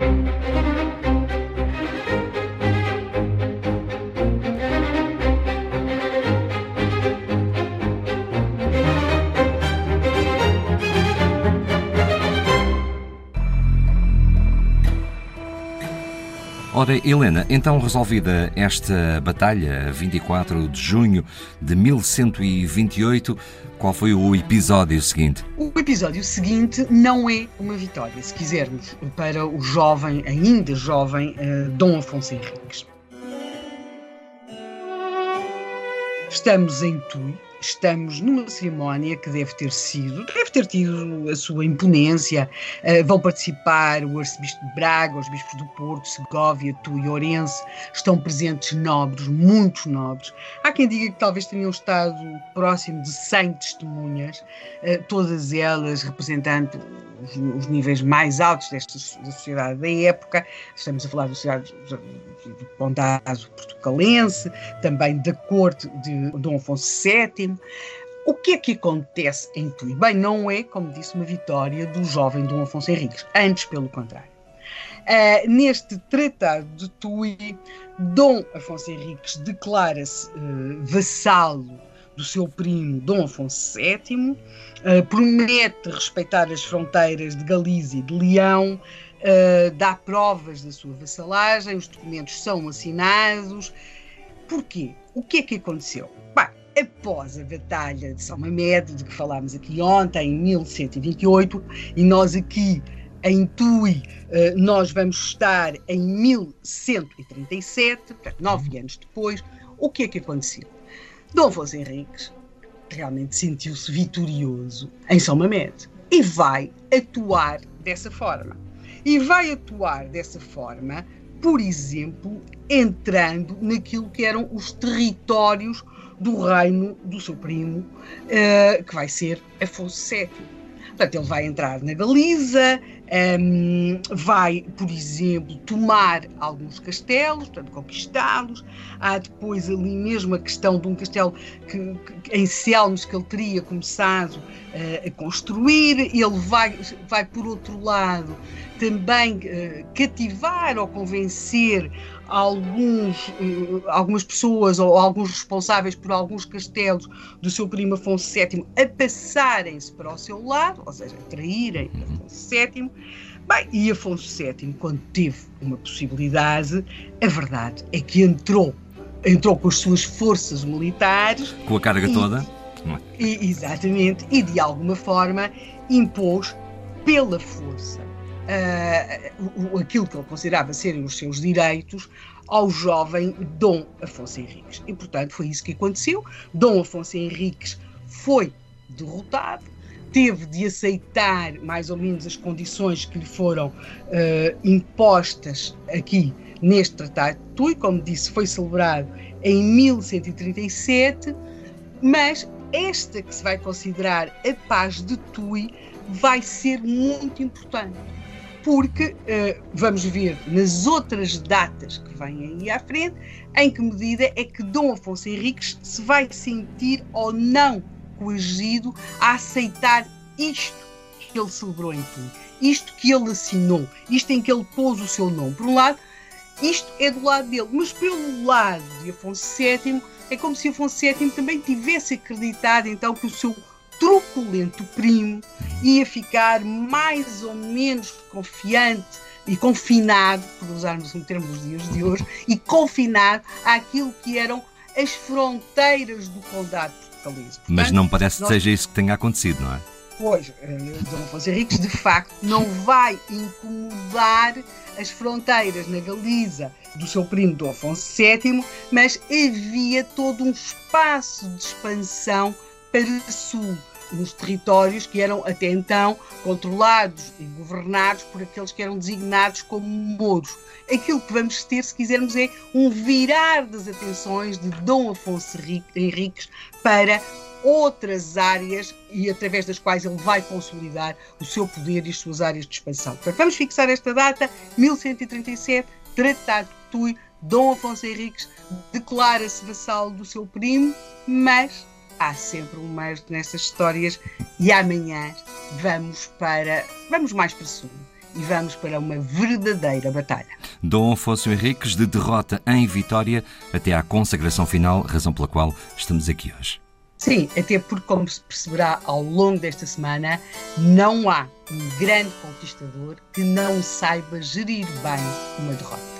Thank you. Ora, Helena, então resolvida esta batalha, 24 de junho de 1128, qual foi o episódio seguinte? O episódio seguinte não é uma vitória, se quisermos, para o jovem, ainda jovem, uh, Dom Afonso Henriques. Estamos em Tui, estamos numa cerimónia que deve ter sido, deve ter tido a sua imponência. Uh, vão participar o arcebispo de Braga, os bispos do Porto, Segovia, Tu e Ourense. Estão presentes nobres, muitos nobres. Há quem diga que talvez tenham estado próximo de 100 testemunhas, uh, todas elas representando os, os, níveis mais altos desta da sociedade da época. Estamos a falar da sociedade do condado portucalense, também da corte de Dom Afonso VII. O que é que acontece em Tui? Bem, não é, como disse, uma vitória do jovem Dom Afonso Henriques, antes pelo contrário. Uh, neste Tratado de Tui, Dom Afonso Henriques declara-se uh, vassalo do seu primo Dom Afonso VII, uh, eh, promete respeitar as fronteiras de Galícia e de Leão, uh, dá provas da sua vassalagem, os documentos são assinados. Porquê? O que é que aconteceu? Bem, após a Batalha de São Mamed, de que falámos aqui ontem, em 1128, e nós aqui em Tui, uh, nós vamos estar em 1137, portanto, nove anos depois, o que é que aconteceu? Dom Afonso Henriques realmente sentiu-se vitorioso em São Mamede e vai atuar dessa forma. E vai atuar dessa forma, por exemplo, entrando naquilo que eram os territórios do reino do seu primo, uh, que vai ser Afonso VII. Portanto, ele vai entrar na Galiza, um, vai, por exemplo, tomar alguns castelos, portanto, conquistá-los. Há depois ali mesmo a questão de um castelo que, que em Selmes que ele teria começado uh, a construir. Ele vai, vai, por outro lado, também uh, cativar ou convencer alguns, uh, algumas pessoas ou alguns responsáveis por alguns castelos do seu primo Afonso VII a passarem-se para o seu lado, ou seja, a traírem Afonso VII. Bem, e Afonso VII, quando teve uma possibilidade, a verdade é que entrou, entrou com as suas forças militares. Com a carga e, toda? E, exatamente, e de alguma forma impôs pela força uh, aquilo que ele considerava serem os seus direitos ao jovem Dom Afonso Henriques. E, portanto, foi isso que aconteceu. Dom Afonso Henriques foi derrotado, teve de aceitar mais ou menos as condições que lhe foram uh, impostas aqui neste Tratado de Tui, como disse, foi celebrado em 1137, mas esta que se vai considerar a paz de Tui vai ser muito importante porque uh, vamos ver nas outras datas que vêm aí à frente em que medida é que Dom Afonso Henriques se vai sentir ou não coagido a aceitar isto que ele celebrou em tudo, isto que ele assinou, isto em que ele pôs o seu nome. Por um lado, isto é do lado dele, mas pelo lado de Afonso VII, é como se Afonso VII também tivesse acreditado então que o seu truculento primo ia ficar mais ou menos confiante e confinado, por usarmos um termo dos dias de hoje, e confinado àquilo que eram as fronteiras do condado português. Mas não parece que nós... seja isso que tenha acontecido, não é? Pois, Dom Afonso Henriques, de facto, não vai incomodar as fronteiras na Galiza do seu primo Dom Afonso VII, mas havia todo um espaço de expansão para o sul nos territórios que eram até então controlados e governados por aqueles que eram designados como mouros. Aquilo que vamos ter, se quisermos, é um virar das atenções de Dom Afonso Henriques para outras áreas e através das quais ele vai consolidar o seu poder e as suas áreas de expansão. Portanto, vamos fixar esta data, 1137, Tratado de Tui, Dom Afonso Henriques declara-se vassalo do seu primo, mas há sempre um mais nestas histórias e amanhã vamos para vamos mais para sul e vamos para uma verdadeira batalha. Dom Afonso Henriques, de derrota em vitória até à consagração final, razão pela qual estamos aqui hoje. Sim, até porque, como se perceberá ao longo desta semana, não há um grande conquistador que não saiba gerir bem uma derrota.